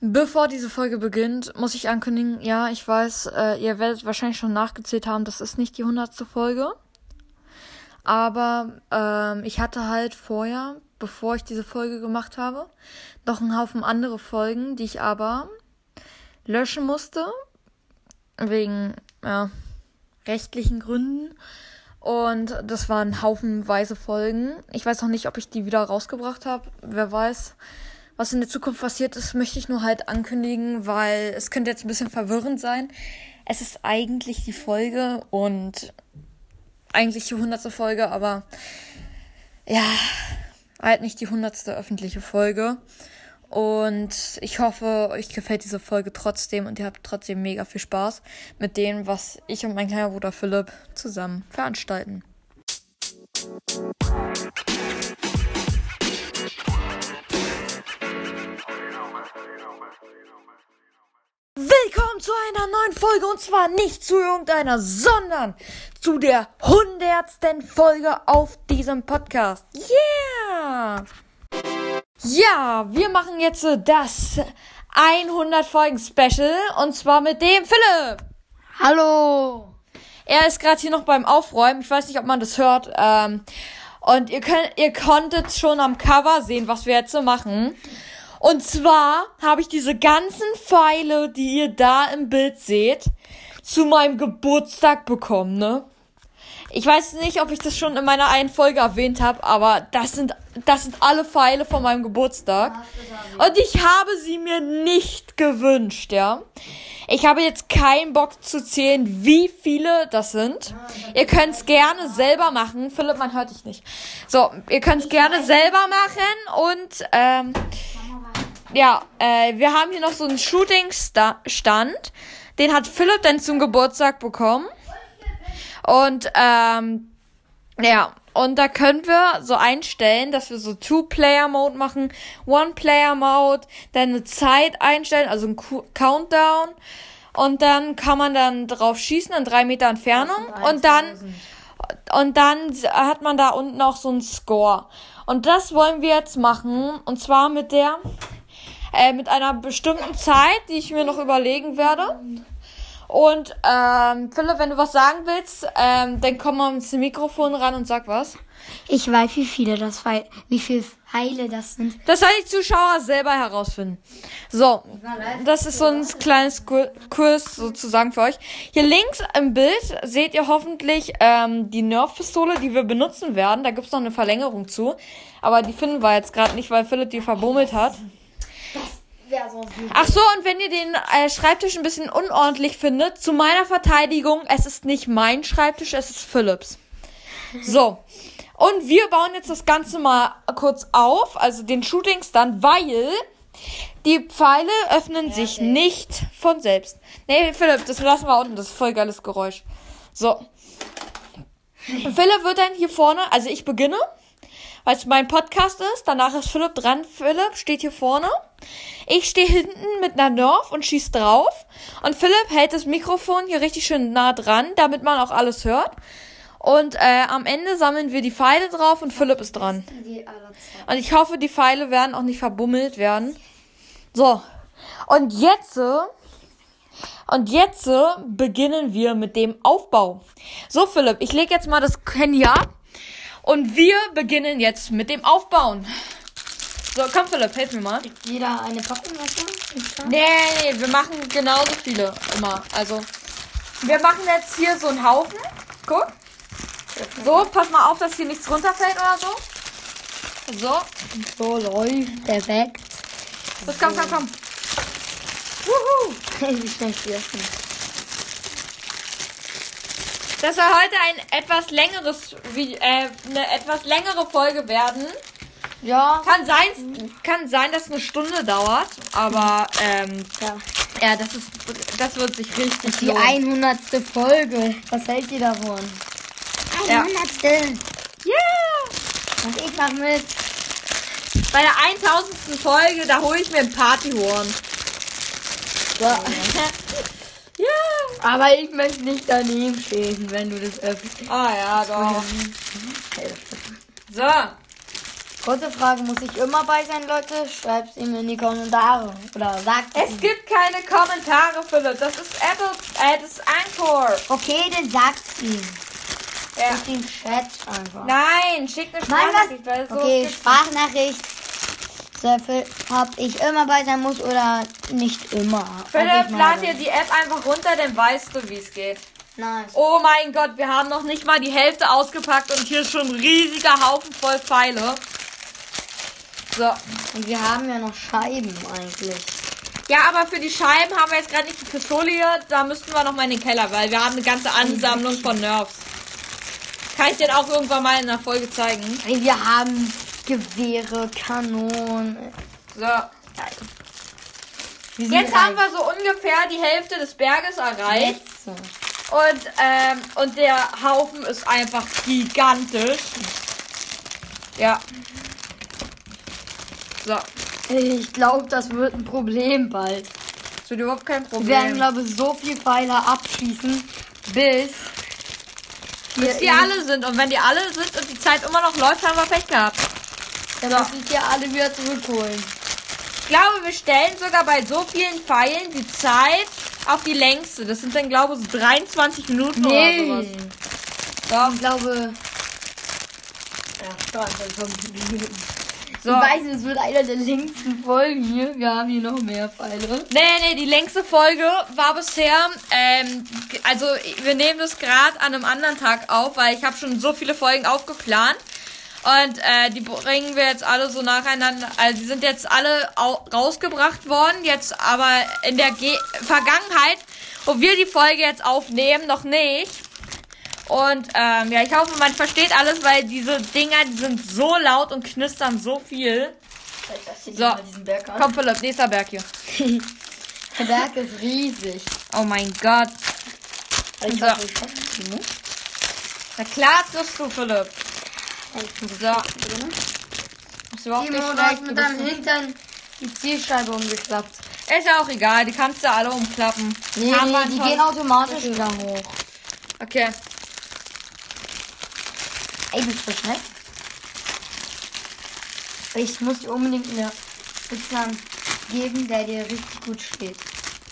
Bevor diese Folge beginnt, muss ich ankündigen, ja, ich weiß, äh, ihr werdet wahrscheinlich schon nachgezählt haben, das ist nicht die hundertste Folge. Aber ähm, ich hatte halt vorher, bevor ich diese Folge gemacht habe, noch einen Haufen andere Folgen, die ich aber löschen musste. Wegen ja, rechtlichen Gründen. Und das waren haufenweise Folgen. Ich weiß noch nicht, ob ich die wieder rausgebracht habe. Wer weiß. Was in der Zukunft passiert ist, möchte ich nur halt ankündigen, weil es könnte jetzt ein bisschen verwirrend sein. Es ist eigentlich die Folge und eigentlich die hundertste Folge, aber ja, halt nicht die hundertste öffentliche Folge. Und ich hoffe, euch gefällt diese Folge trotzdem und ihr habt trotzdem mega viel Spaß mit dem, was ich und mein kleiner Bruder Philipp zusammen veranstalten. Willkommen zu einer neuen Folge und zwar nicht zu irgendeiner, sondern zu der hundertsten Folge auf diesem Podcast. Yeah! Ja, wir machen jetzt das 100 Folgen Special und zwar mit dem Philipp. Hallo. Er ist gerade hier noch beim Aufräumen. Ich weiß nicht, ob man das hört. Ähm, und ihr könnt, ihr konntet schon am Cover sehen, was wir jetzt so machen. Und zwar habe ich diese ganzen Pfeile, die ihr da im Bild seht, zu meinem Geburtstag bekommen, ne? Ich weiß nicht, ob ich das schon in meiner einen Folge erwähnt habe, aber das sind, das sind alle Pfeile von meinem Geburtstag. Und ich habe sie mir nicht gewünscht, ja. Ich habe jetzt keinen Bock zu zählen, wie viele das sind. Ihr könnt es gerne selber machen. Philipp, man hört dich nicht. So, ihr könnt es gerne selber machen und ähm, ja, äh, wir haben hier noch so einen Shooting-Stand. Den hat Philipp dann zum Geburtstag bekommen. Und ähm, ja, und da können wir so einstellen, dass wir so Two-Player-Mode machen, One-Player-Mode, dann eine Zeit einstellen, also ein Countdown. Und dann kann man dann drauf schießen in drei Meter Entfernung. Und dann, und dann hat man da unten auch so einen Score. Und das wollen wir jetzt machen. Und zwar mit der, äh, mit einer bestimmten Zeit, die ich mir noch überlegen werde. Und ähm, Philipp, wenn du was sagen willst, ähm, dann komm mal ins Mikrofon ran und sag was. Ich weiß, wie viele das wie viele Pfeile das sind. Das soll die Zuschauer selber herausfinden. So, das ist so ein kleines Kurs sozusagen für euch. Hier links im Bild seht ihr hoffentlich ähm, die Nerf-Pistole, die wir benutzen werden. Da gibt's noch eine Verlängerung zu. Aber die finden wir jetzt gerade nicht, weil Philipp die verbummelt hat. Ach so, und wenn ihr den äh, Schreibtisch ein bisschen unordentlich findet, zu meiner Verteidigung, es ist nicht mein Schreibtisch, es ist Philips. So. Und wir bauen jetzt das Ganze mal kurz auf, also den Shooting-Stand, weil die Pfeile öffnen ja, sich okay. nicht von selbst. Nee, Philipp, das lassen wir unten, das ist voll geiles Geräusch. So. Philipp wird dann hier vorne, also ich beginne, weil es mein Podcast ist, danach ist Philipp dran. Philipp steht hier vorne. Ich stehe hinten mit einer Nerf und schieß drauf. Und Philipp hält das Mikrofon hier richtig schön nah dran, damit man auch alles hört. Und äh, am Ende sammeln wir die Pfeile drauf und Philipp ist dran. Und ich hoffe, die Pfeile werden auch nicht verbummelt werden. So. Und jetzt. Und jetzt beginnen wir mit dem Aufbau. So, Philipp, ich lege jetzt mal das Handy ab. Und wir beginnen jetzt mit dem Aufbauen. So, komm Philipp, hilf mir mal. Jeder eine Packung Wasser? Nee, nee, wir machen genauso viele immer. Also, wir machen jetzt hier so einen Haufen. Guck. So, pass mal auf, dass hier nichts runterfällt oder so. So. So läuft perfekt. Los, komm, komm, komm. Wuhu. Wie schnell schießen. Das soll heute ein etwas längeres, wie, äh, eine etwas längere Folge werden. Ja. Kann sein, kann sein, dass es eine Stunde dauert, aber ähm, ja. ja, das ist, das wird sich richtig Die 100. Folge. Was hält ihr davon? 100. Ja. Yeah! Und ich mach mit. Bei der 1000. Folge, da hole ich mir ein Partyhorn. So. ja. Aber ich möchte nicht daneben stehen, wenn du das öffnest. Ah ja, doch. So. Kurze Frage, muss ich immer bei sein, Leute? Schreibt es ihm in die Kommentare. Oder sagt Es ihm. gibt keine Kommentare, Philipp. Das ist Apple, äh, das ist Anchor. Okay, dann sagt ihm. Ja. Schickt ihm Chat einfach. Nein, schick eine Nein, Sprachnachricht, weil so Okay, Sprachnachricht. Für- ob ich immer bei sein muss oder nicht immer. Philipp, lad dir die App einfach runter, dann weißt du, wie es geht. Nice. Oh mein Gott, wir haben noch nicht mal die Hälfte ausgepackt und hier ist schon ein riesiger Haufen voll Pfeile. So. Und wir haben ja noch Scheiben eigentlich. Ja, aber für die Scheiben haben wir jetzt gerade nicht die Pistole hier. Da müssten wir noch mal in den Keller, weil wir haben eine ganze Ansammlung von Nerfs. Kann ich dir auch irgendwann mal in der Folge zeigen. Wir haben Gewehre, Kanonen. So. Jetzt haben wir so ungefähr die Hälfte des Berges erreicht. Jetzt. Und, ähm, und der Haufen ist einfach gigantisch. Ja. So. Ich glaube, das wird ein Problem bald. Das wird überhaupt kein Wir werden, Problem. glaube ich, so viel Pfeile abschießen, bis Bis die alle sind. Und wenn die alle sind und die Zeit immer noch läuft, haben wir Pech gehabt. Dann muss ich hier alle wieder zurückholen. Ich glaube, wir stellen sogar bei so vielen Pfeilen die Zeit auf die längste. Das sind dann, glaube ich, so 23 Minuten Nee. oder sowas. So. Ich glaube. Ja, 25 Minuten. So. Ich weiß, es wird einer der längsten Folgen hier. Wir haben hier noch mehr Pfeile. Nee, nee, die längste Folge war bisher, ähm, also wir nehmen das gerade an einem anderen Tag auf, weil ich habe schon so viele Folgen aufgeplant. Und äh, die bringen wir jetzt alle so nacheinander. Also die sind jetzt alle au rausgebracht worden. Jetzt aber in der Ge Vergangenheit, wo wir die Folge jetzt aufnehmen, noch nicht. Und ähm, ja, ich hoffe, man versteht alles, weil diese Dinger, die sind so laut und knistern so viel. So. diesen Berg an. Komm, Philipp, nächster Berg hier. Der Berg ist riesig. Oh mein Gott. Ich So. hoffe, ich hoffe, die nicht. Na klar triffst du, Philipp. Ich So. Ist überhaupt nicht Timo, hast schlecht. Du mit deinem Hintern die Zielscheibe umgeklappt. Ist ja auch egal, die kannst du alle umklappen. Nee, nee, die gehen automatisch wieder hoch. Okay. Du schnell? Ich muss dir unbedingt eine Spitzhand geben, der dir richtig gut steht.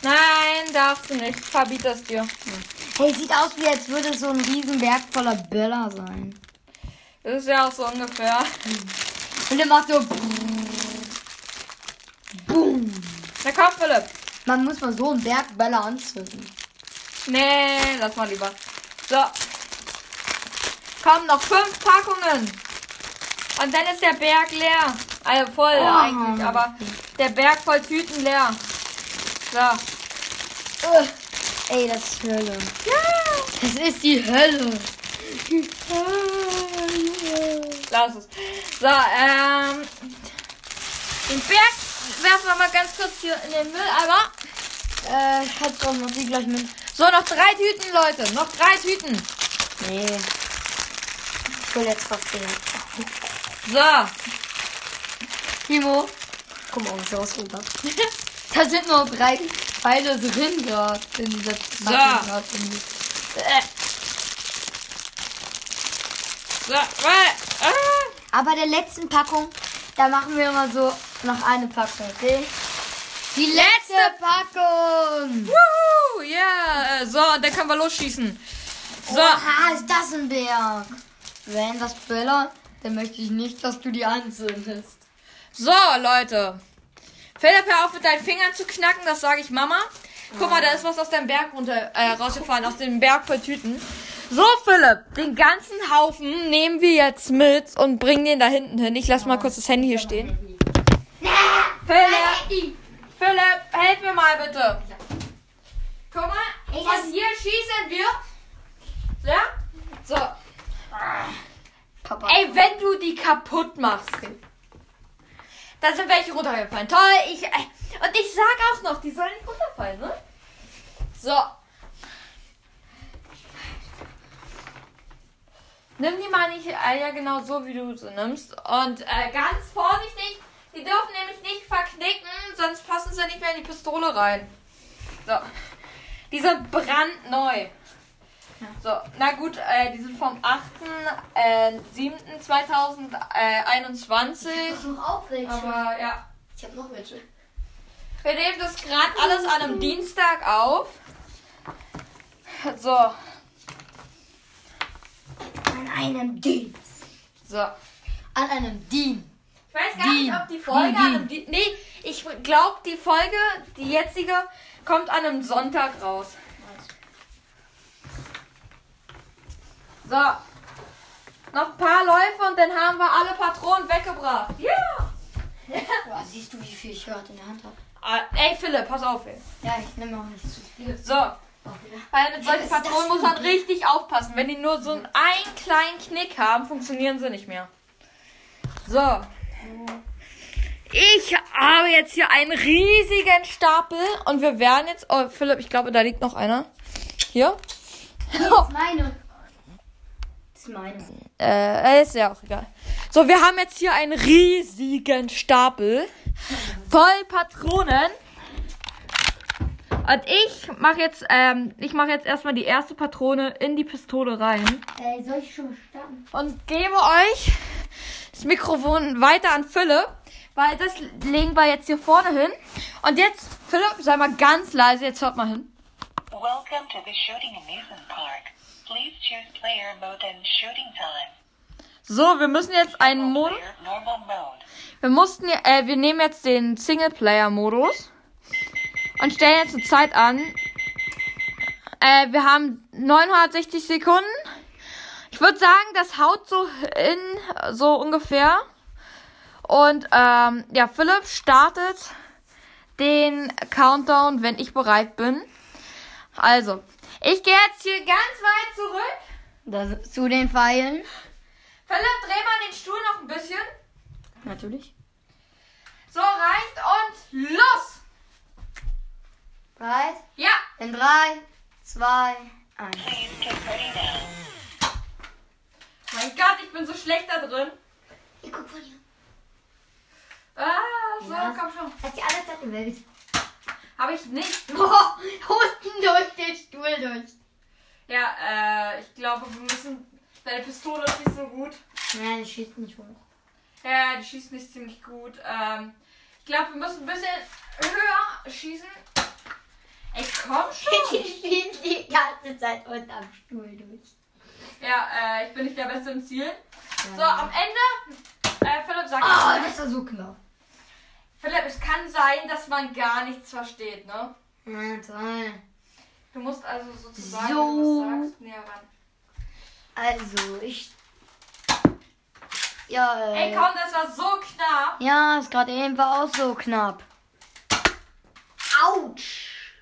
Nein, darfst du nicht. Ich verbiete das dir. Hey, sieht aus wie als würde so ein Riesenberg voller Böller sein. Das ist ja auch so ungefähr. Und der macht so. Boom. Na komm, Philipp. Man muss mal so einen Berg Böller anzünden. Nee, lass mal lieber. So. Komm, noch fünf Packungen. Und dann ist der Berg leer. Also voll Oh. eigentlich, aber der Berg voll Tüten leer. So. Ugh. Ey, das ist Hölle. Ja. Das ist die Hölle. Lass es. So, ähm. Den Berg werfen wir mal ganz kurz hier in den Mülleimer. Äh, ich doch noch die gleich mit. So, noch drei Tüten, Leute. Noch drei Tüten. Nee. Ich jetzt was sehen. So. Timo. Guck mal, was rausgeholt hast. da sind nur drei Pfeile drin gerade. In dieser So. Packung. Äh. So. Äh. Ah. Aber der letzten Packung, da machen wir immer so noch eine Packung, okay? Die letzte Packung! Wuhu, ja. äh, So, und dann können wir losschießen. So. Oha, ist das ein Berg? Wenn das Böller, dann möchte ich nicht, dass du die anzündest. So, Leute. Philipp, hör auf mit deinen Fingern zu knacken, das sage ich Mama. Guck mal, da ist was aus dem Berg runter äh, rausgefallen, aus dem Berg voll Tüten. So, Philipp, den ganzen Haufen nehmen wir jetzt mit und bringen den da hinten hin. Ich lass mal kurz das Handy hier stehen. Philipp, Philipp, helf mir mal bitte. Guck mal, von das- hier schießen wir. Ja? So. Papa. Ey, wenn du die kaputt machst. Da sind welche runtergefallen. Toll, ich. äh, Und ich sag auch noch, die sollen nicht runterfallen, ne? So. Nimm die mal nicht äh, ja genau so, wie du sie nimmst. Und äh, ganz vorsichtig, die dürfen nämlich nicht verknicken, sonst passen sie nicht mehr in die Pistole rein. So. Die sind brandneu. So, na gut, äh, die sind vom 8. Äh, 7.2021. Ich noch auch welche. Aber ja. ich habe noch welche. Wir nehmen das gerade alles an einem Dienstag auf. So, An einem Dien. so. An einem Dien. Ich weiß gar Die. nicht, ob die Folge Die, an einem Di Nee, ich glaube, die Folge, die jetzige, kommt an einem Sonntag raus. So. Noch ein paar Läufe und dann haben wir alle Patronen weggebracht. Ja! Boah, siehst du, wie viel ich heute in der Hand habe? Ah, ey, Philipp, pass auf, ey. Ja, ich nehme auch nicht zu viel. So. Wieder. Bei mit solchen Patronen muss man richtig aufpassen. Wenn die nur so einen, einen kleinen Knick haben, funktionieren sie nicht mehr. So. Ich habe jetzt hier einen riesigen Stapel und wir werden jetzt. Oh, Philipp, ich glaube, da liegt noch einer. Hier. Das ist meine. Das ist meine. Äh, ist ja auch egal. So, wir haben jetzt hier einen riesigen Stapel voll Patronen. Und ich mache jetzt, ähm, ich mache jetzt erstmal die erste Patrone in die Pistole rein Ey, soll ich schon starten? und gebe euch das Mikrofon weiter an Philipp, weil das legen wir jetzt hier vorne hin. Und jetzt, Philipp, sei mal ganz leise, jetzt hört mal hin. Welcome to the Shooting Amusement Park. Please choose player mode and shooting time. So, wir müssen jetzt einen Modus. Wir mussten, äh, wir nehmen jetzt den Singleplayer-Modus und stellen jetzt eine Zeit an. Äh, wir haben 960 Sekunden. Ich würde sagen, das haut so in, so ungefähr. Und ähm, ja, Philipp startet den Countdown, wenn ich bereit bin. Also, ich gehe jetzt hier ganz weit zurück. Das, zu den Pfeilen. Philipp, dreh mal den Stuhl noch ein bisschen. Natürlich. So, reicht und los! Bereit? Ja! In 3, 2, 1. Please get ready now. Mein Gott, ich bin so schlecht da drin. Hier, guck von hier. Ah, so, Ja. komm schon. Hat die alle Zeit der Welt. Habe ich nicht. Oh, unten durch den Stuhl durch. Ja, äh, ich glaube, wir müssen. Deine Pistole ist nicht so gut. Nein, die schießt nicht hoch. Ja, die schießt nicht ziemlich gut. Ähm, ich glaube, wir müssen ein bisschen höher schießen. Ey, komm Die schon. schießt die ganze Zeit unterm Stuhl durch. Ja, äh, ich bin nicht der Beste im Ziel. So, am Ende. Äh, Philipp sagt. Oh, das war so knapp. Philipp, es kann sein, dass man gar nichts versteht, ne? Ja, toll. Du musst also sozusagen, So. wenn du sagst, näher ran. Also, ich. Ja, äh, Ey, komm, das war so knapp. Ja, ist gerade eben war auch so knapp. Autsch!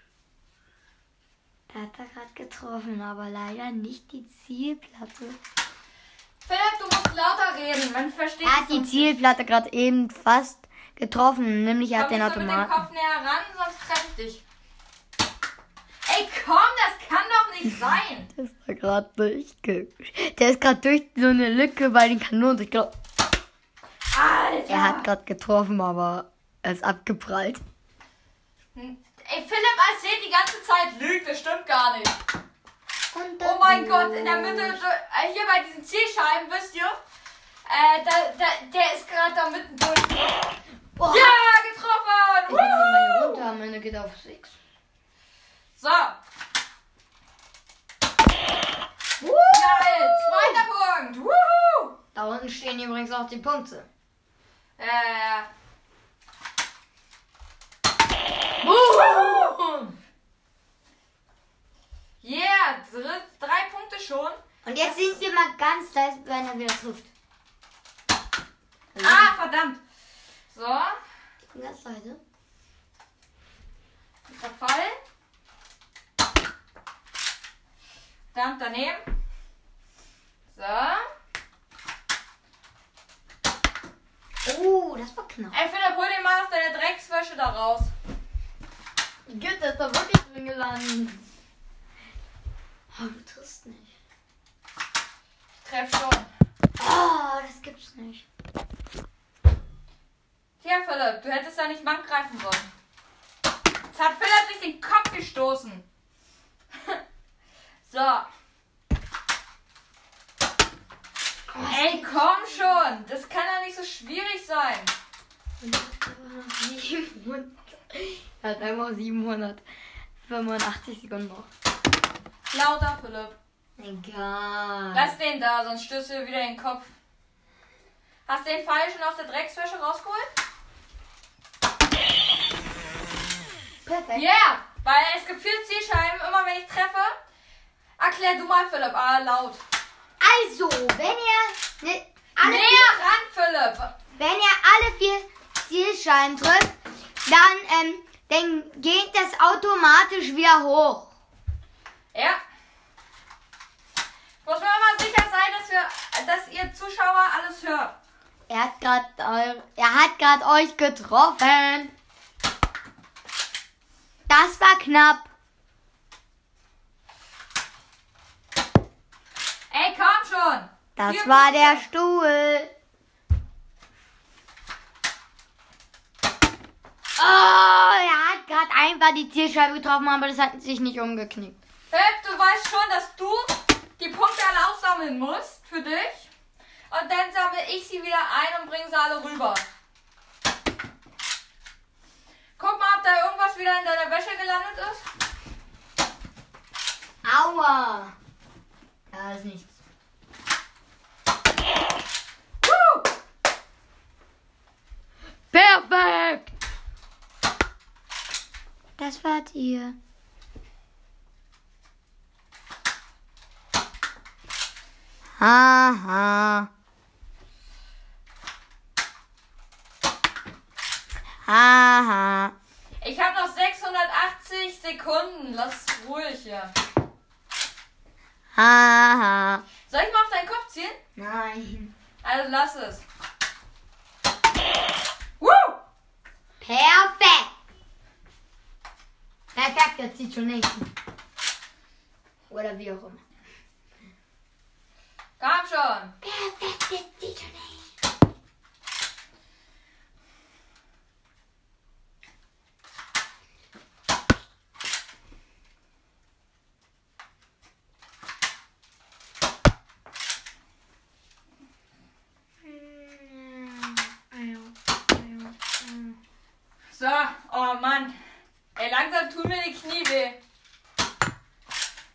Er hat da gerade getroffen, aber leider nicht die Zielplatte. Philipp, du musst lauter reden. Man versteht Er hat die Zielplatte gerade eben fast getroffen, nämlich er hat den Komm, bist du mit dem Automaten. Kopf näher ran, sonst treffe ich dich. Ey, komm, das kann doch nicht sein. Der ist da gerade durchge... Der ist gerade durch so eine Lücke bei den Kanonen. Ich glaube, Alter. er hat gerade getroffen, aber er ist abgeprallt. Ey, Philipp erzählt die ganze Zeit Lügt, das stimmt gar nicht. Oh mein Gott, in der Mitte, äh, hier bei diesen Zielscheiben, wisst ihr? Äh, da, da, der ist gerade da mittendurch. Boah. Ja, getroffen! Ich nehme mal hier Woo! runter, meine geht auf 6. So. Geil, zweiter Punkt. Wuhu! Da unten stehen übrigens auch die Punkte. Äh. Wuhu! Yeah, dr drei Punkte schon. Und jetzt sind wir mal ganz leise, wenn er wieder trifft. Ah, verdammt. So, Ich bin ganz leise. Verfall. Verdammt daneben. So. Oh, das war knapp. Ey, Philipp, hol dir mal aus deine Dreckswäsche da raus. Gut, das ist da wirklich drin gelandet. Oh, du triffst nicht. Ich treff schon. Oh, das gibt's nicht. Tja, Philipp, du hättest da nicht Mann greifen sollen. Jetzt hat Philipp sich den Kopf gestoßen. so. Ey, komm schon. Das kann ja nicht so schwierig sein. 700. Er hat einfach 785 Sekunden noch. Lauter, Philipp. Egal. Lass den da, sonst stößt du wieder in den Kopf. Hast du den Pfeil schon aus der Dreckswäsche rausgeholt? Perfekt. Yeah! Weil es gibt vier Zielscheiben, immer wenn ich treffe. Erklär du mal, Philipp, aber laut. Also, wenn ihr ne, alle, Näher ran, Philipp! wenn ihr alle vier Zielscheiben trifft, dann, ähm, dann geht das automatisch wieder hoch. Ja. Muss man immer sicher sein, dass, wir, dass ihr Zuschauer alles hört. Er er hat gerade euch getroffen. Das war knapp. Ey, komm schon! Das Vier war der Stuhl. Oh, er hat gerade einfach die Zielscheibe getroffen, aber das hat sich nicht umgeknickt. Philipp, du weißt schon, dass du die Punkte alle aufsammeln musst für dich. Und dann sammle ich sie wieder ein und bringe sie alle rüber. Guck mal, ob da irgendwas wieder in deiner Wäsche gelandet ist. Aua. Da ist nichts. Woo! Perfekt. Das wart ihr. Haha. Ich habe noch 680 Sekunden. Lass ruhig hier. Haha. Soll ich mal auf deinen Kopf ziehen? Nein. Also lass es. Woo! Perfekt. Perfekt, jetzt zieht schon nicht. Oder wie auch immer. Komm schon. Perfekt, jetzt zieht schon nicht. So, oh Mann. Ey, langsam tun mir die Knie weh.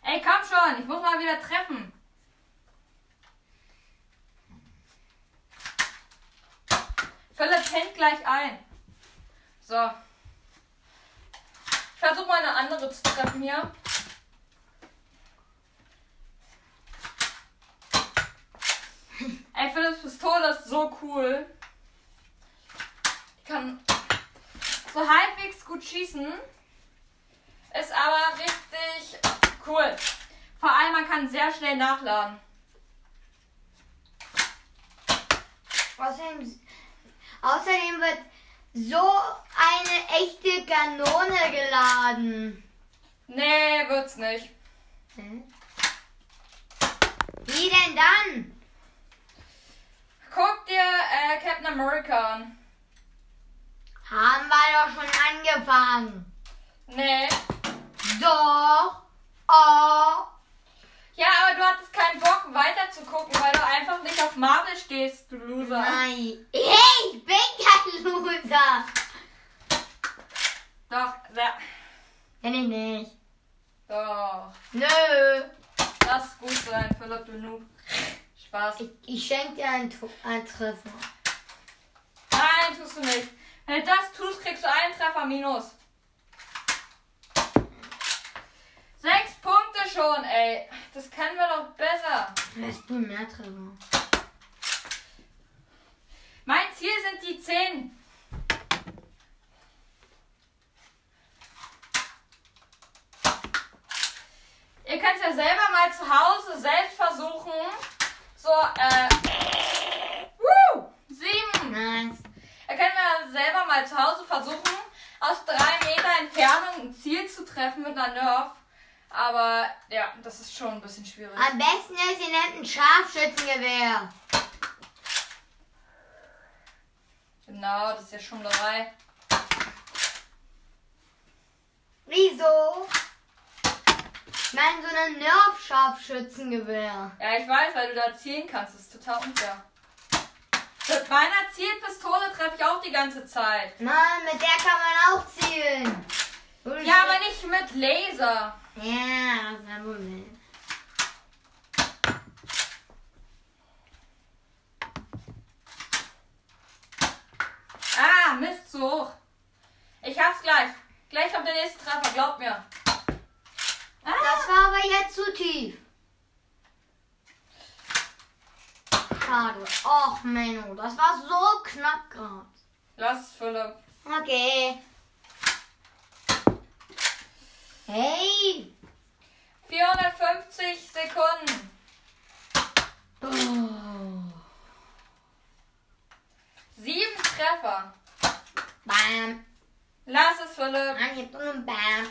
Ey, komm schon. Ich muss mal wieder treffen. Philipp pennt gleich ein. So. Ich versuche mal eine andere hier. Ey, Philipps Pistole ist so cool. Ich kann so halbwegs gut schießen. Ist aber richtig cool. Vor allem, man kann sehr schnell nachladen. Außerdem, außerdem wird so eine echte Kanone geladen. Nee, wird's nicht. Hä? Wie denn dann? Guck dir äh, Captain America an. Haben wir doch schon angefangen. Nee. Doch. Oh. Ja, aber du hattest keinen Bock weiter zu gucken, weil du einfach nicht auf Marvel stehst, du Loser. Nein. Hey, ich bin kein Loser. Doch, ja. Bin ich nicht. Doch. Nö. Lass gut sein, Philipp, du Noob. Spaß. Ich, ich schenke dir einen, einen Treffer. Nein, tust du nicht. Wenn du das tust, kriegst du einen Treffer minus. Sechs Punkte schon, ey. Das kennen wir doch besser. Hast du mehr Treffer? Mein Ziel sind die zehn. Ihr könnt ja selber mal zu Hause selbst versuchen. So, äh. Woo! Sieben. Nice. Ihr könnt mal selber mal zu Hause versuchen, aus drei Meter Entfernung ein Ziel zu treffen mit einer Nerf. Aber ja, das ist schon ein bisschen schwierig. Am besten ist, ihr nehmt ein Scharfschützengewehr. Genau, das ist ja Schummlerei. Wieso? Ich meine, so ein Nerf-Scharfschützengewehr. Ja, ich weiß, weil du da zielen kannst. Das ist total unfair. Mit meiner Zielpistole treffe ich auch die ganze Zeit. Mann, mit der kann man auch zielen. Du Ja, aber nicht mit Laser. Ja, das ist ein Problem. Ah, Mist, zu hoch. Ich hab's gleich. Gleich kommt der nächste Treffer, glaub mir. Ah, Das war aber jetzt zu tief. Schade. Och, Menno, das war so knapp gerade. lass es, Philipp. Okay. Hey. 450 Sekunden. Oh. Sieben Treffer. Bam. Lass es, Philipp. Mann, ich hab nur ein Bam.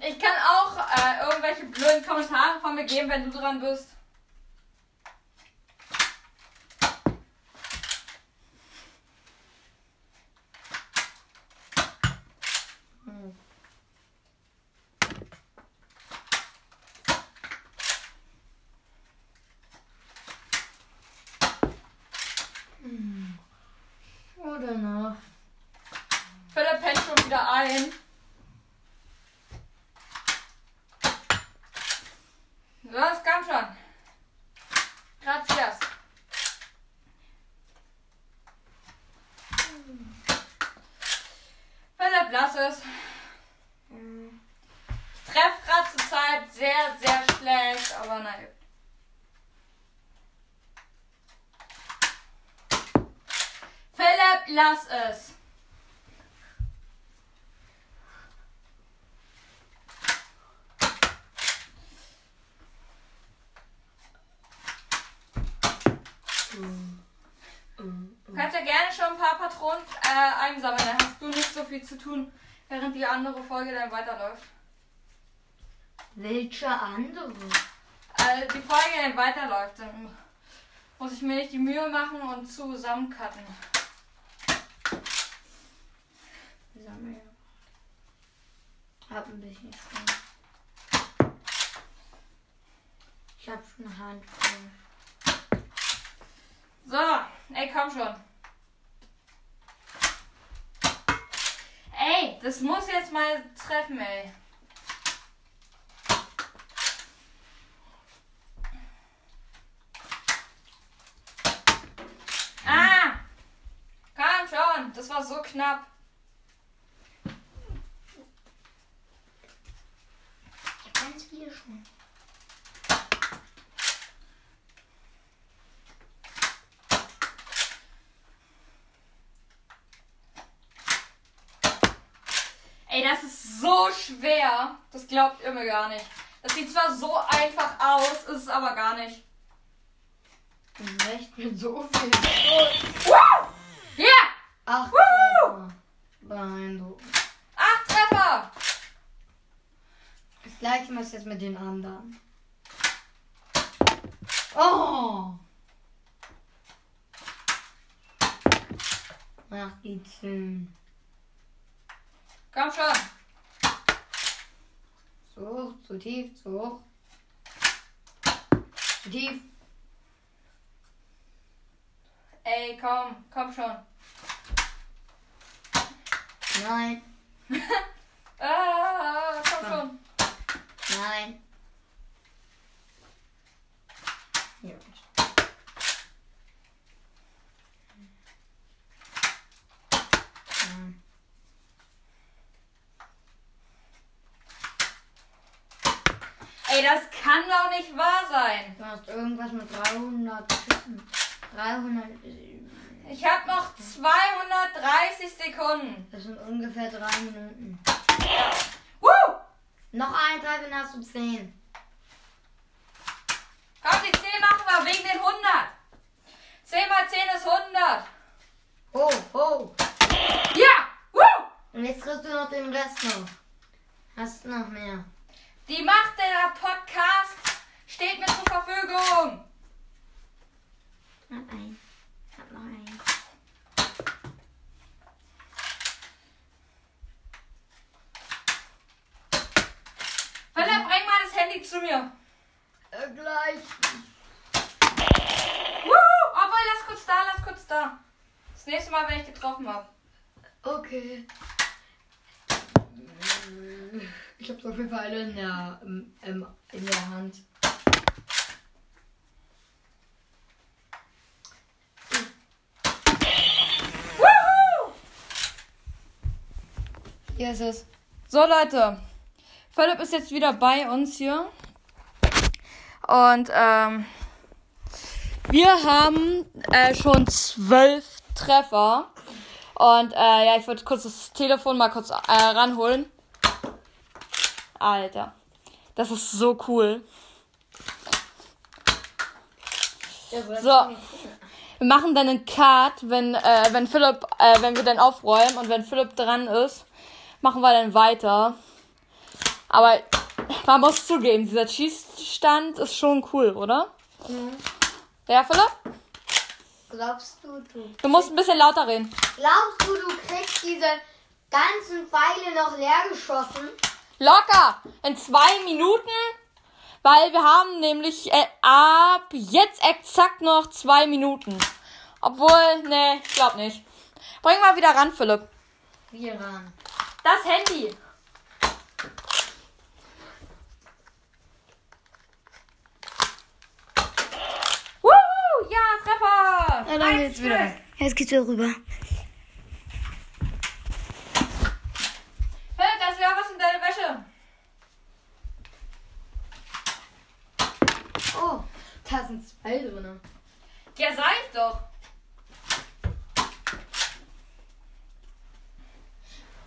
Ich kann auch äh, irgendwelche blöden Kommentare von mir geben, wenn du dran bist. Hm. Hm. Oder noch? Philipp pennt schon wieder ein. Los, komm schon. Gracias. Philipp, lass es. Ich treffe gerade zur Zeit sehr, sehr schlecht, aber nein. Philipp, lass es. Du kannst ja gerne schon ein paar Patronen äh, einsammeln, dann hast du nicht so viel zu tun, während die andere Folge dann weiterläuft. Welche andere? Äh, die Folge dann weiterläuft, dann muss ich mir nicht die Mühe machen und zusammencutten. Hab ein bisschen schon. Ich hab schon eine Hand voll. So, ey, komm schon. Ey, das muss jetzt mal treffen, ey. Ah! Komm schon, das war so knapp. Ich hab ganz viele schon. Ey, das ist so schwer. Das glaubt ihr mir gar nicht. Das sieht zwar so einfach aus, ist es aber gar nicht. Echt mit so viel. Ja! Ach, Woo! beeindruckend. Acht Treffer! Das gleiche was jetzt mit den anderen. Oh! Ach, die Zähne. Komm schon. Zu hoch, zu tief, zu hoch. Zu tief. Ey, komm, komm schon. Nein, Ah, komm Komm. schon. nein. Hier. Nein. Ey, das kann doch nicht wahr sein. Du hast irgendwas mit 300 Schüssen. 300. Ich hab noch 230 Sekunden. Das sind ungefähr drei Minuten. Woo! Noch ein Teil, dann hast du 10. Komm, die 10 machen wir wegen den 100. 10 mal 10 ist 100. Oh, oh. Ja! Woo! Und jetzt kriegst du noch den Rest noch. Hast du noch mehr? Die Macht der Podcast steht mir zur Verfügung. Hab ein. Hab noch einen. Philipp, bring mal das Handy zu. mir. Äh, gleich. Wuhu! Aber lass kurz da, lass kurz da. Das nächste Mal, wenn ich getroffen habe. Okay. Ich habe so viele Pfeile in der, ähm, ähm, in der Hand. Wuhu! Hier ist es. So, Leute. Philipp ist jetzt wieder bei uns hier. Und ähm, wir haben äh, schon zwölf Treffer. Und äh, ja, ich würde kurz das Telefon mal kurz äh, ranholen. Alter. Das ist so cool. So. Wir machen dann einen Cut, wenn, äh, wenn Philipp, äh, wenn wir dann aufräumen und wenn Philipp dran ist, machen wir dann weiter. Aber man muss zugeben, dieser Schießstand ist schon cool, oder? Ja, Philipp? Glaubst du, du? Du musst ein bisschen lauter reden. Glaubst du, du kriegst diese ganzen Pfeile noch leer geschossen? Locker! In zwei Minuten, weil wir haben nämlich äh, ab jetzt exakt noch zwei Minuten. Obwohl, nee, ich glaub nicht. Bring mal wieder ran, Philipp. Wir ran. Das Handy. Wuhu! Ja, Treffer! Ja, dann geht's wieder. Jetzt geht's wieder rüber. Philipp, das wäre was in deine Wäsche. Oh, da sind zwei drin. Ja, sag ich doch.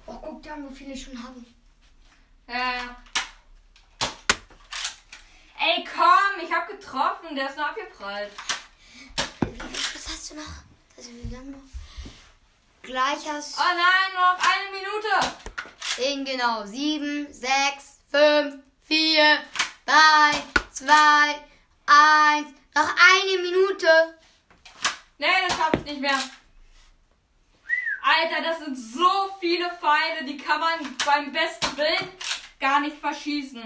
Oh, guck da, wie viele ich schon habe. Ja. Ey, komm, ich hab getroffen. Der ist nur abgeprallt. Was hast du noch? Also, wie lange noch? Gleich hast Oh nein, nur noch eine Minute. In genau. Sieben, sechs, fünf, vier, drei, zwei, eins. Noch eine Minute. Nee, das schaff ich nicht mehr. Alter, das sind so viele Pfeile, die kann man beim besten Willen gar nicht verschießen.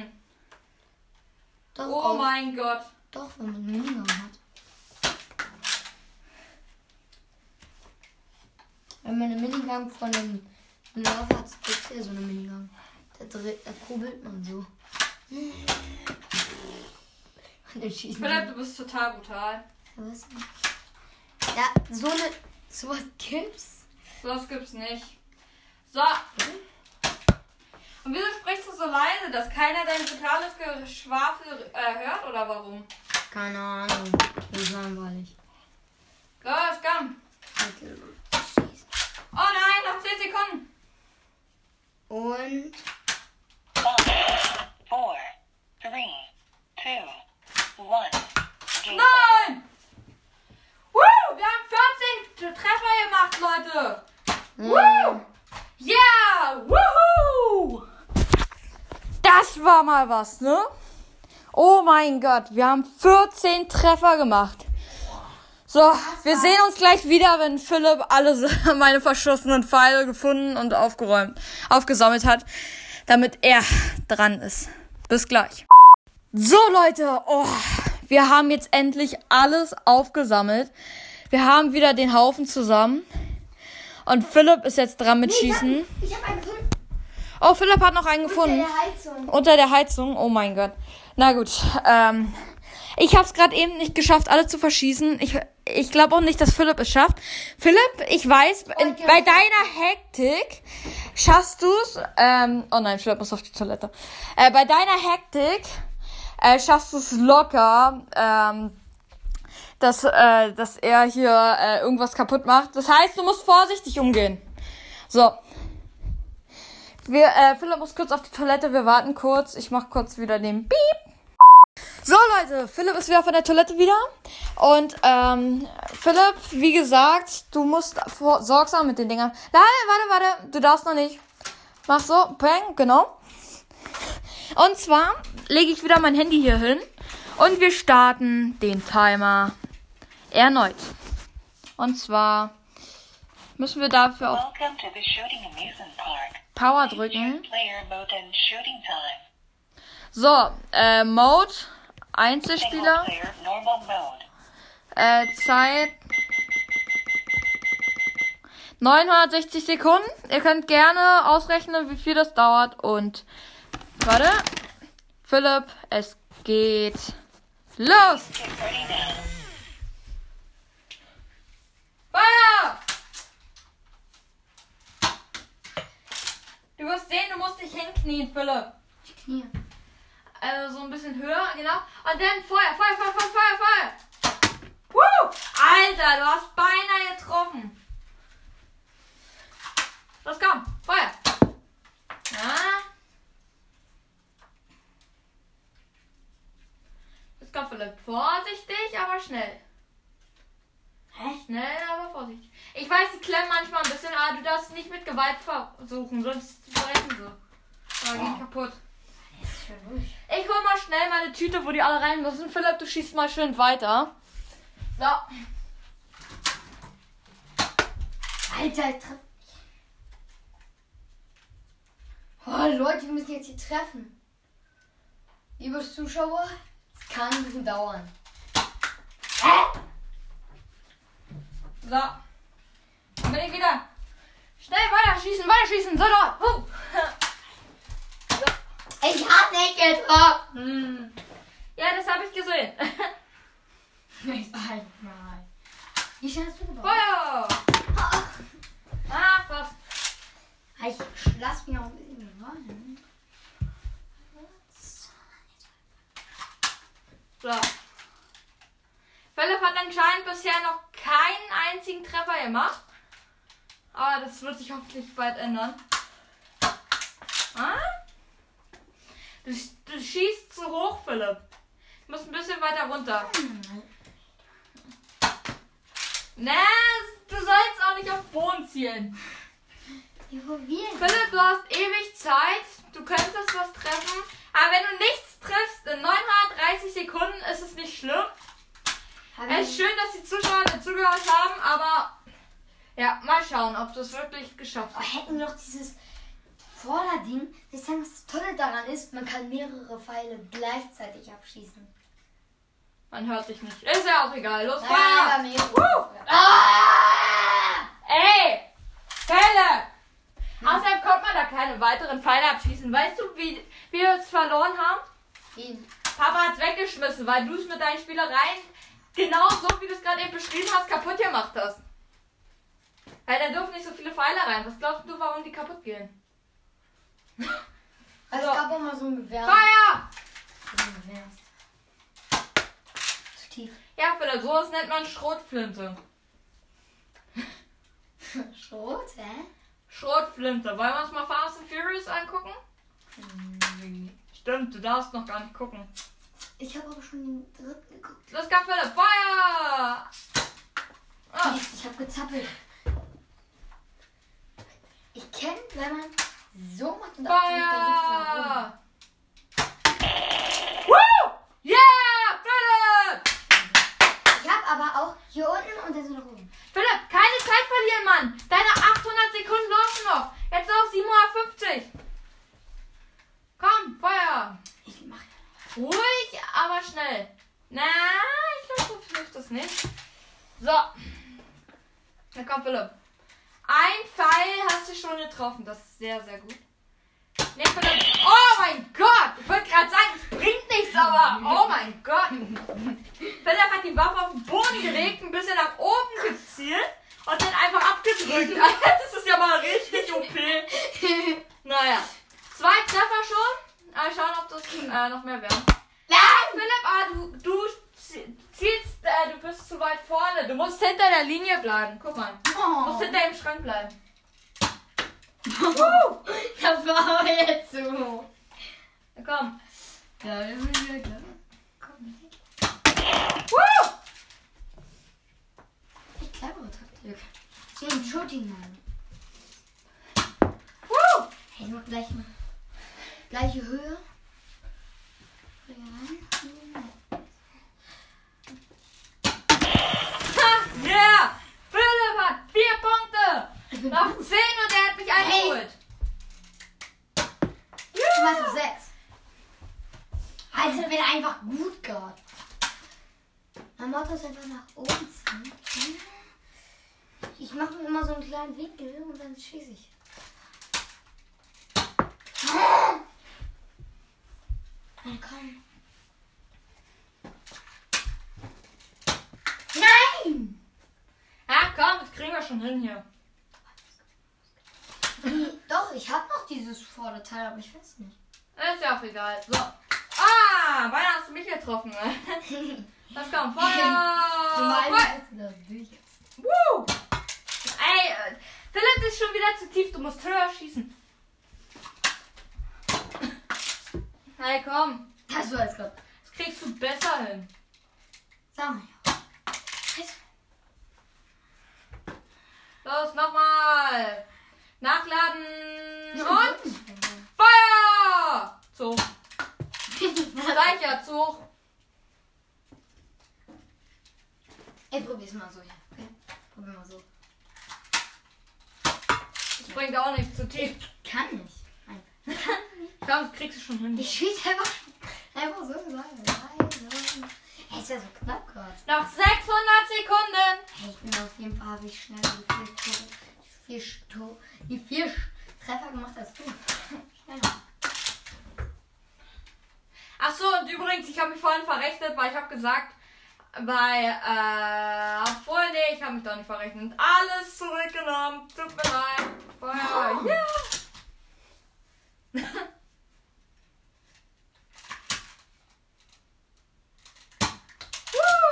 Doch, Oh auch. mein Gott. Doch, wenn man einen Minigun hat. Wenn man eine Minigun von einem Lauf hat, gibt es ja so eine Minigun. Da, da kurbelt man so. Schießen. Philipp, halt du bist total brutal. Was? Ja, so eine. Sowas gibt's? Sowas gibt's nicht. So. Und wieso sprichst du so leise, dass keiner dein totales Geschwafel äh, hört oder warum? Keine Ahnung. Das war langweilig. Los, komm. Okay. Oh nein, noch 10 Sekunden. Und. 5, 4, 3, 2, Nein! Woo, wir haben 14 Treffer gemacht, Leute! Mhm. Woo! Yeah! Woohoo! Das war mal was, ne? Oh mein Gott, wir haben 14 Treffer gemacht. So, wir sehen uns gleich wieder, wenn Philipp alle meine verschossenen Pfeile gefunden und aufgeräumt, aufgesammelt hat, damit er dran ist. Bis gleich. So, Leute, oh, wir haben jetzt endlich alles aufgesammelt. Wir haben wieder den Haufen zusammen. Und Philipp ist jetzt dran mit Schießen. Ich habe einen gefunden. Oh, Philipp hat noch einen gefunden. Der Heizung. Unter der Heizung. Oh mein Gott. Na gut. Ähm, ich habe es gerade eben nicht geschafft, alle zu verschießen. Ich, ich glaube auch nicht, dass Philipp es schafft. Philipp, ich weiß, in, ich hab- bei deiner Hektik schaffst du's. Ähm, oh nein, Philipp muss auf die Toilette. Äh, bei deiner Hektik äh, schaffst du es locker, ähm, dass, äh, dass er hier äh, irgendwas kaputt macht. Das heißt, du musst vorsichtig umgehen. So. Wir, äh, Philipp muss kurz auf die Toilette, wir warten kurz. Ich mach kurz wieder den Piep. So Leute, Philipp ist wieder von der Toilette wieder. Und ähm, Philipp, wie gesagt, du musst sorgsam mit den Dingern. Nein, warte, warte, du darfst noch nicht. Mach so, bang, genau. Und zwar lege ich wieder mein Handy hier hin und wir starten den Timer erneut. Und zwar müssen wir dafür auf. Power drücken. So, äh, Mode, Einzelspieler, äh, Zeit 960 Sekunden. Ihr könnt gerne ausrechnen, wie viel das dauert und warte. Philipp, es geht los. Feuer! Du wirst sehen, du musst dich hinknien, Philipp. Ich knie. Also so ein bisschen höher, genau. Und dann Feuer, Feuer, Feuer, Feuer, Feuer, Feuer. Woo! Alter, du hast beinahe getroffen. Los, komm, Feuer. Ja. Komm, Philipp. Vorsichtig, aber schnell. Hä? Schnell, aber vorsichtig. Ich weiß, sie klemmen manchmal ein bisschen, aber du darfst nicht mit Gewalt versuchen, sonst brechen sie. Oder gehen kaputt. Ich hol mal schnell meine Tüte, wo die alle rein müssen. Philipp, du schießt mal schön weiter. So. Alter, ich treff. Oh, Leute, wir müssen jetzt hier treffen. Liebe Zuschauer, kann ein bisschen dauern. Hä? So. Dann bin ich wieder. Schnell weiter schießen, weiter schießen. So, da. Huh. Ich hab nicht getroffen. Ja, das habe ich gesehen. Ich halt mal. Wie schnell hast du gebaut? Feuer. Ah, fast. Ich lass mich auch ein bisschen gewinnen. So. Philipp hat anscheinend bisher noch keinen einzigen Treffer gemacht. Aber das wird sich hoffentlich bald ändern. Ah? Du, du schießt zu hoch, Philipp. Du musst ein bisschen weiter runter. Na, du sollst auch nicht auf den Boden zielen. Philipp, du hast ewig Zeit. Du könntest was treffen. Aber wenn du nichts triffst in 930 Sekunden, ist es nicht schlimm. Es ist ich- schön, dass die Zuschauer dazugehört haben, aber ja, mal schauen, ob du es wirklich geschafft Oh, hast. hätten wir noch dieses Vorderding. Das ist was das Tolle daran ist, man kann mehrere Pfeile gleichzeitig abschießen. Man hört dich nicht. Ist ja auch egal. Los, Ja, Feuer! Ah! Ey! Pfeile! Außerdem konnte man da keine weiteren Pfeile abschießen. Weißt du, wie, wie wir es verloren haben? Wie? Papa hat es weggeschmissen, weil du es mit deinen Spielereien genau so, wie du es gerade eben beschrieben hast, kaputt gemacht hast. Weil da dürfen nicht so viele Pfeile rein. Was glaubst du, warum die kaputt gehen? Also So. es gab auch mal so ein Gewehr. Feuer! So ein Gewehr. Zu tief. Ja, Philipp, sowas nennt man Schrotflinte. Schrot, hä? Schrotflinte. Wollen wir uns mal Fast and Furious angucken? Stimmt, du darfst noch gar nicht gucken. Ich habe aber schon den dritten geguckt. Los, Philipp, Feuer! Ah, Ich habe gezappelt. Ich kenne, wenn man so macht und. Feuer! Woo! Yeah, Philipp! Ich habe aber auch hier unten und dann so nach oben. Philipp, keine Zeit verlieren, Mann! Deine 800 Sekunden laufen noch! Jetzt noch 750! Komm, Feuer! Ich mache Ruhig, aber schnell. Na, ich glaube, so hilft das nicht. So. Na komm, Philipp. Ein Pfeil hast du schon getroffen. Das ist sehr, sehr gut. Nee, Philipp. Oh mein Gott! Ich wollte gerade sagen, es bringt nichts, aber oh mein Gott! Philipp hat die Waffe auf den Boden gelegt, ein bisschen nach oben gezielt und dann einfach abgedrückt. Das ist ja mal richtig OP. Naja. Zwei Treffer schon. Mal schauen, ob das äh, noch mehr werden. Nein! Philipp, ah, du, du zie- zielst, äh, du bist zu weit vorne. Du musst hinter der Linie bleiben. Guck mal. Du musst Oh, hinter dem Schrank bleiben. das war aber jetzt so. Na, komm. Ja, das ist ja klar. Komm, Woo! ich clevere Taktik. So ein Shooting, Mann. Woo! Hey, nur gleich mal. Gleiche Höhe. Bring rein. Ha, yeah! Philipp hat vier Punkte. Ich bin Noch gut. zehn und er hat mich eingeholt. Du warst auf sechs. bin einfach gut gerade. Mein Motto ist einfach nach oben ziehen. Ich mache mir immer so einen kleinen Winkel und dann schieße ich. Nein, komm. Nein! Ja, komm, das kriegen wir schon hin hier. Doch, ich habe noch Vorderteil, aber ich weiß nicht. Ist ja auch egal. So. Ah, beinahe hast du mich getroffen. Was kommt? Feuer! Feuer! du. Woo! Ey, äh, Philipp ist schon wieder zu tief. Du musst höher schießen. Hey, komm. Das war jetzt gerade. Das kriegst du besser hin. Sag mal. Los, nochmal. Nachladen. Und! Zug. Gleicher Zug. Ey, probier's mal so hier. Okay? Probier mal so. Das bringt auch nichts zu tief. Kann nicht. Komm, das kriegst du schon hin. Ich schieße einfach, einfach so rein. Ey, ist ja so knapp gerade. Noch 600 Sekunden. Hey, ich bin auf jeden Fall, habe ich schnell die vier, Tore- die vier Treffer gemacht als du. Schneller. Ach so, und übrigens, ich habe mich vorhin verrechnet, weil ich habe gesagt, bei, äh, obwohl, nee, ich habe mich doch nicht verrechnet. Alles zurückgenommen. Tut mir leid. Feuer. Oh. Ja.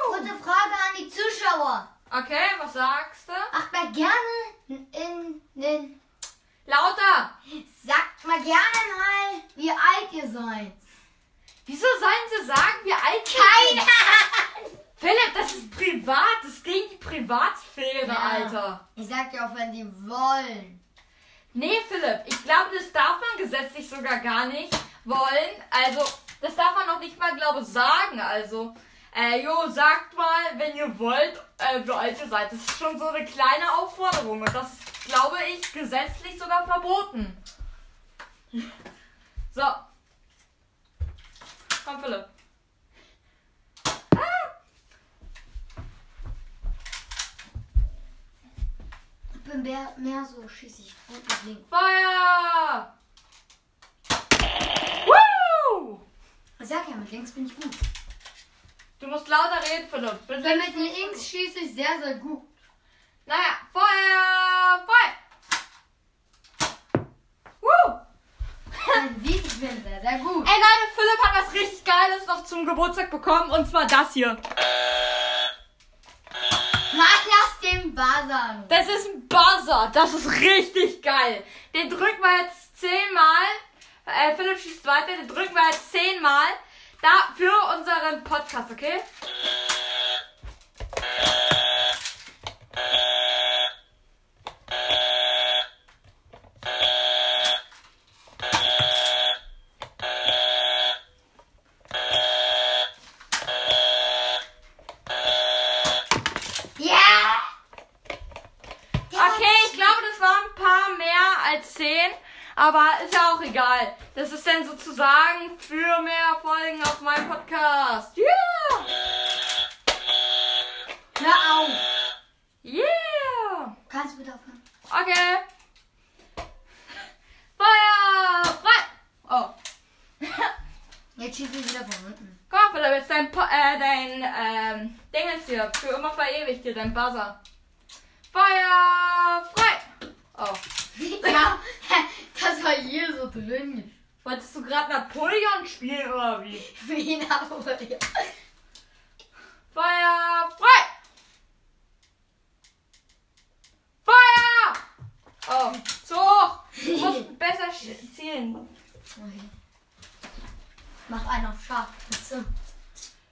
Kurze Frage an die Zuschauer. Okay, was sagst du? Macht mal gerne in den. Lauter. Sagt mal gerne mal, wie alt ihr seid. Wieso sollen sie sagen, wie alt sie Keine sind? Philipp, das ist privat. Das ist gegen die Privatsphäre, Ja. Alter. Ich sag ja auch, wenn die wollen. Nee, Philipp, ich glaube, das darf man gesetzlich sogar gar nicht wollen. Also, das darf man noch nicht mal, glaube ich, sagen. Also, äh, jo, sagt mal, wenn ihr wollt, äh, wie alt ihr seid. Das ist schon so eine kleine Aufforderung. Und das ist, glaube ich, gesetzlich sogar verboten. So. Komm, Philipp. Ich bin mehr, mehr so schieße ich und mit links. Feuer! Woo! Ich sag ja, mit links bin ich gut. Du musst lauter reden, Philipp. Mit links mit links schieße ich sehr, sehr gut. Naja, Feuer! Feuer! Woo! Ich bin sehr, sehr gut. Ey Leute, Philipp hat was richtig Geiles noch zum Geburtstag bekommen und zwar das hier. Nein, lass den Basan. Das ist ein Buzzer. Das ist richtig geil. Den drücken wir jetzt zehnmal. Äh, Philipp schießt weiter. Den drücken wir jetzt zehnmal. Da für unseren Podcast, okay? Ja! Der war Okay, ich glaube, das waren ein paar mehr als zehn. Aber ist ja auch egal. Das ist dann sozusagen für mehr Folgen auf meinem Podcast. Yeah! Hör auf. Yeah! Kannst du bitte aufhören? Okay. Feuer! Frei! Oh. Jetzt schieße ich wieder von unten. Komm, Philipp, jetzt dein, Po- äh, dein, ähm, Dingens hier. Für immer verewigt hier, dein Buzzer. Feuer! Frei! Oh. Ja, das war hier so drin. Wolltest du gerade Napoleon spielen oder wie? Wie Napoleon. Feuer! Frei! Feuer! Oh, zu hoch! Du musst besser zielen. Okay. Mach einen auf scharf, bitte.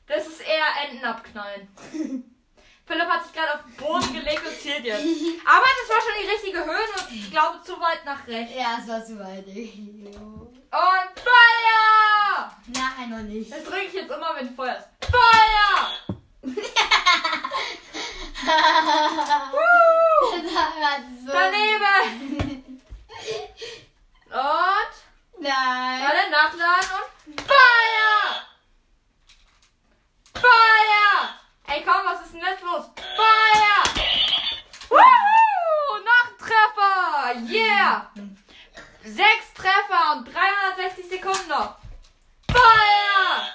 Das ist eher Enten abknallen. Philipp hat sich gerade auf den Boden gelegt und zielt jetzt. Aber das war schon die richtige Höhe und ich glaube zu weit nach rechts. Ja, es war zu weit. Und Feuer! Nein, noch nicht. Das drücke ich jetzt immer, wenn Feuer ist. Feuer! So Daneben! Und Nein. alle nachladen und Feuer! Komm, was ist denn jetzt los? Feuer! Woohoo! Noch ein Treffer! Yeah! Sechs Treffer und 360 Sekunden noch. Feuer!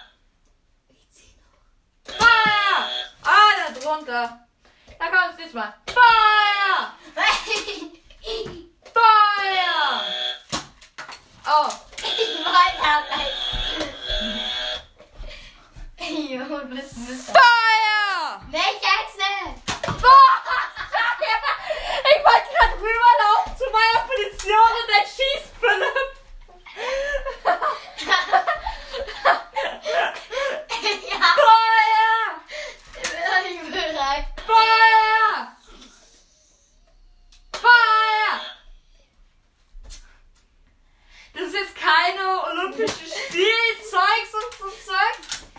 Feuer! Ah, da drunter. Da kommt es diesmal. Feuer! Feuer! Oh, Jo, bist du Feuer! Welche Boah! Ich wollte gerade rüberlaufen zu meiner Position und dann schießt Philipp. Ja, Feuer! ich bin noch nicht bereit. Feuer! Feuer! Das ist jetzt keine olympische Spielzeugs und so Zeug.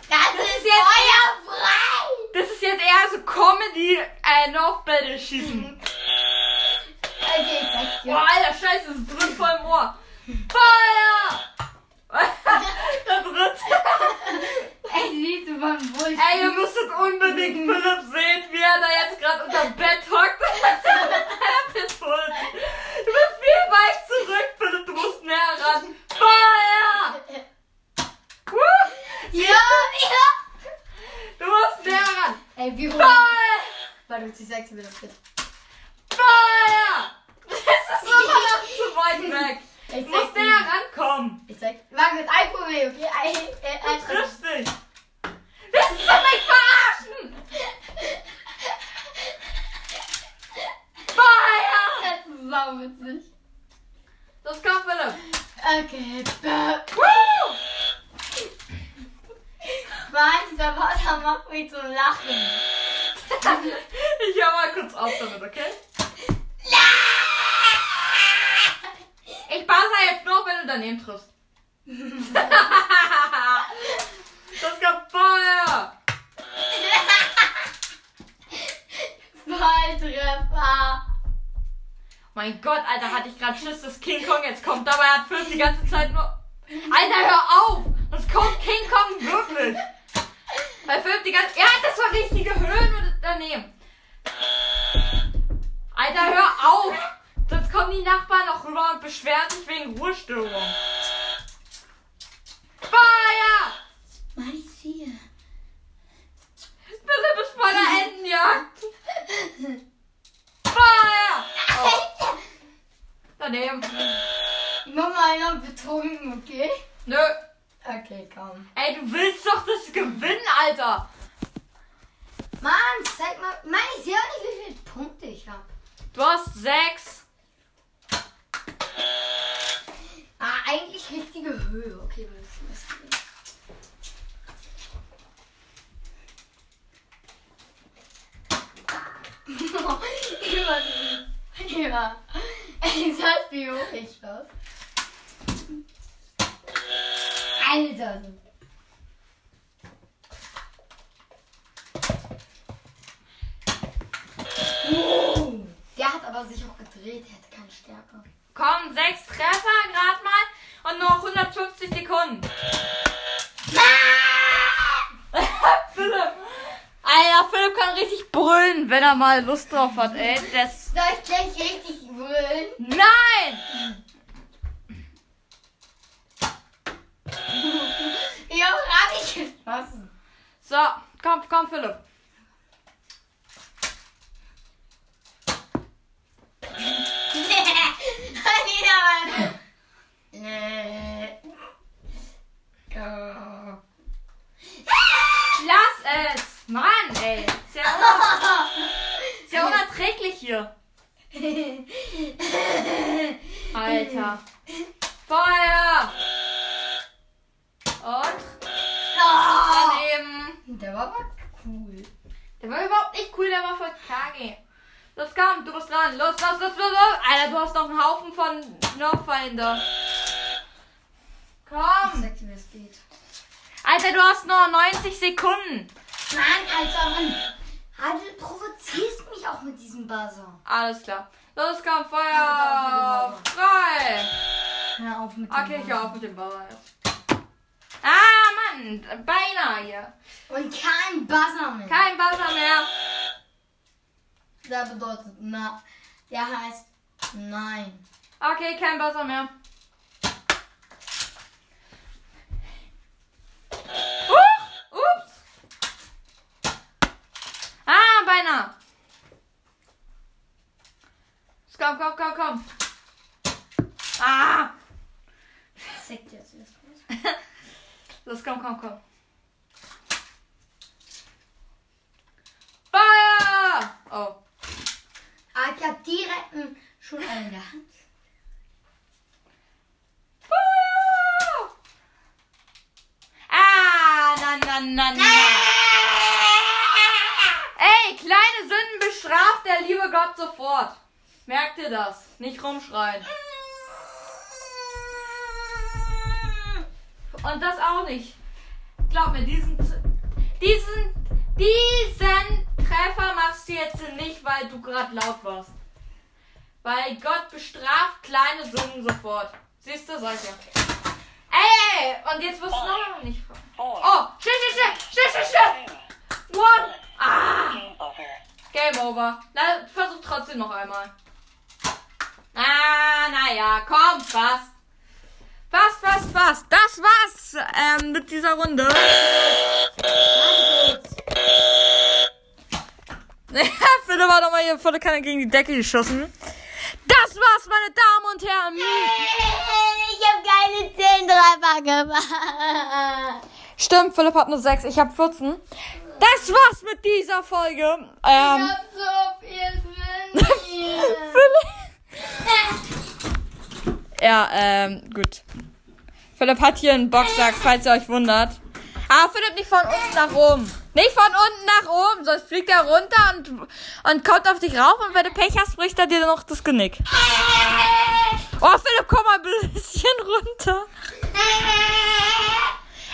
Das, ist ist jetzt- feuerfrei. Das ist jetzt eher so Comedy, äh, noch Battle schießen. Okay, ich zeig's dir. Boah, alter Scheiße, das ist drin voll im Ohr. Feuer! da drin. Ey, siehst du beim Bull. Ey, ihr müsstet unbedingt Philipp sehen, wie er da jetzt gerade unter dem Bett hockt. Der Pistole. Du bist viel weit zurück, Philipp. Du musst näher ran. Feuer! Woo! Ja, ja. Du musst näher ran. Ey, wie hoch? Feuer! Warte, ich zeig's mir das bitte. Feuer! Das ist immer noch zu weit weg. Ich Du musst zeig's näher dir. rankommen. Ich zeig. Warte, mit ein Problem, okay? Ein, äh, Du ein, triffst dich. Willst du mich verarschen? Feuer! Das ist sauwitzig. Das kommt, Philipp. Okay. Bäh. Woo! Mann, dieser Wasser macht mich zum Lachen. Ich hör mal kurz auf damit, okay? Ich buzzer jetzt nur, wenn du daneben triffst. das kommt Feuer! Volltreffer. Mein Gott, Alter, hatte ich gerade Schiss, dass King Kong jetzt kommt. Dabei hat Philipp die ganze Zeit nur... Alter, hör auf! Das kommt King Kong wirklich! Weil Philipp die ganze... Ja, das war richtige Höhen und daneben. Alter, hör auf! Sonst kommen die Nachbarn noch rüber und beschweren sich wegen Ruhestörung. Feuer! Mann, ich sehe. Philipp ist voller Entenjagd! Feuer! Oh. Daneben. Ich mach mal noch betrunken, okay? Nö. Okay, komm. Ey, du willst doch das gewinnen, Alter! Mann, zeig mal. Mann, ich sehe auch nicht, wie viele Punkte ich hab. Du hast sechs. Ah, eigentlich richtige Höhe. Okay, wir müssen das gehen. Über. Über. Ich sag, wie hoch ich das. Alter. Der hat aber sich auch gedreht, der hatte keine Stärke. Komm, sechs Treffer gerade mal und noch 150 Sekunden. Philipp. Alter, Philipp kann richtig brüllen, wenn er mal Lust drauf hat, ey. Das. Soll ich gleich richtig brüllen? Nein! Ich hab gerade nicht geschossen. So, komm, komm, Philipp. Nee. Lass es! Mann, ey. Ja, ist ja unerträglich hier. Alter. Feuer! Und daneben. Der war aber cool. Der war überhaupt nicht cool, der war voll kage. Los, komm, du bist dran. Los, los, los, los, los. Alter, du hast noch einen Haufen von Nerfallen da. Ich Komm. sag dir, wie es geht. Alter, du hast nur 90 Sekunden. Mann, Alter, Mann. Ah, du provozierst mich auch mit diesem Buzzer. Alles klar. Los, komm, Ja, Feuer. bitte Frei. Hör auf mit dem Okay, ich Buzzer. hör auf mit dem jetzt. Ah, Mann, Mann, beinahe hier. Und kein Buzzer mehr. Kein Buzzer mehr. Der bedeutet na. Der heißt nein. Okay, kein Buzzer mehr. Beinahe. Komm, komm, komm, komm. Ah. Dir jetzt erst was. Los, komm, komm, komm. Feuer! Oh. Ah, ich hab direkt einen schon einen in der Hand. Feuer! Ah, na, na, na, na. Kleine Sünden bestraft der liebe Gott sofort. Merkt ihr das? Nicht rumschreien. Und das auch nicht. Glaub mir, diesen, diesen, diesen Treffer machst du jetzt nicht, weil du gerade laut warst. Weil Gott bestraft kleine Sünden sofort. Siehst du, solche. Ey, und jetzt wirst du noch nicht. Oh, shit, shit, shit, shit, shit, shit. Two. One. Ah, Game over. Game over. Na, versuch trotzdem noch einmal. Ah, naja, komm, fast. Fast, fast, fast. Das war's ähm, mit dieser Runde. Philipp hat nochmal hier volle Kanne gegen die Decke geschossen. Das war's, meine Damen und Herren. Ich hab keine 10 Treffer gemacht. Stimmt, Philipp hat nur 6, ich habe 14. Das war's mit dieser Folge. Ähm, hab so viel. Philipp. Ja, ähm, gut. Philipp hat hier einen Boxsack, falls ihr euch wundert. Ah, Philipp, nicht von unten nach oben. Nicht von unten nach oben, sonst fliegt er runter und, und kommt auf dich rauf und wenn du Pech hast, bricht er dir noch das Genick. Oh, Philipp, komm mal ein bisschen runter.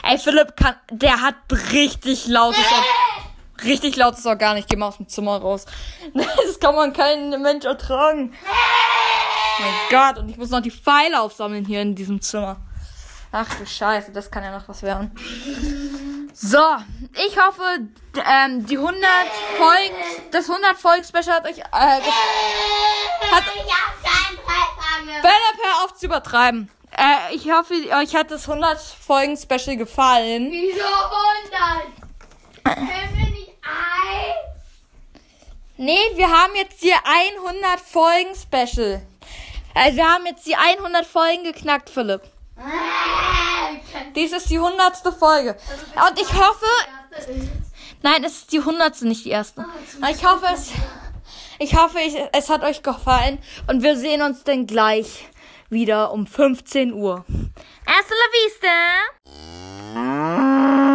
Ey, Philipp kann, der hat richtig lautes, Or- richtig lautes Organ. Ich geh mal aus dem Zimmer raus. Das kann man kein Mensch ertragen. Mein Gott, und ich muss noch die Pfeile aufsammeln hier in diesem Zimmer. Ach du Scheiße, das kann ja noch was werden. So, ich hoffe, ähm, die 100 Folgen, das 100 Folgen Special hat euch, äh, hat, keinen. Philipp, hör auf zu übertreiben. Äh, ich hoffe, euch hat das 100 Folgen Special gefallen. Wieso 100? Können wir nicht ein? Nee, wir haben jetzt hier 100 Folgen Special. Also wir haben jetzt die 100 Folgen geknackt, Philipp. Dies ist die 100. Folge. Und ich hoffe, nein, es ist die 100. nicht die erste. Aber Ich hoffe, es, ich hoffe, es hat euch gefallen und wir sehen uns dann gleich wieder um 15 Uhr. Hasta la vista! Ah.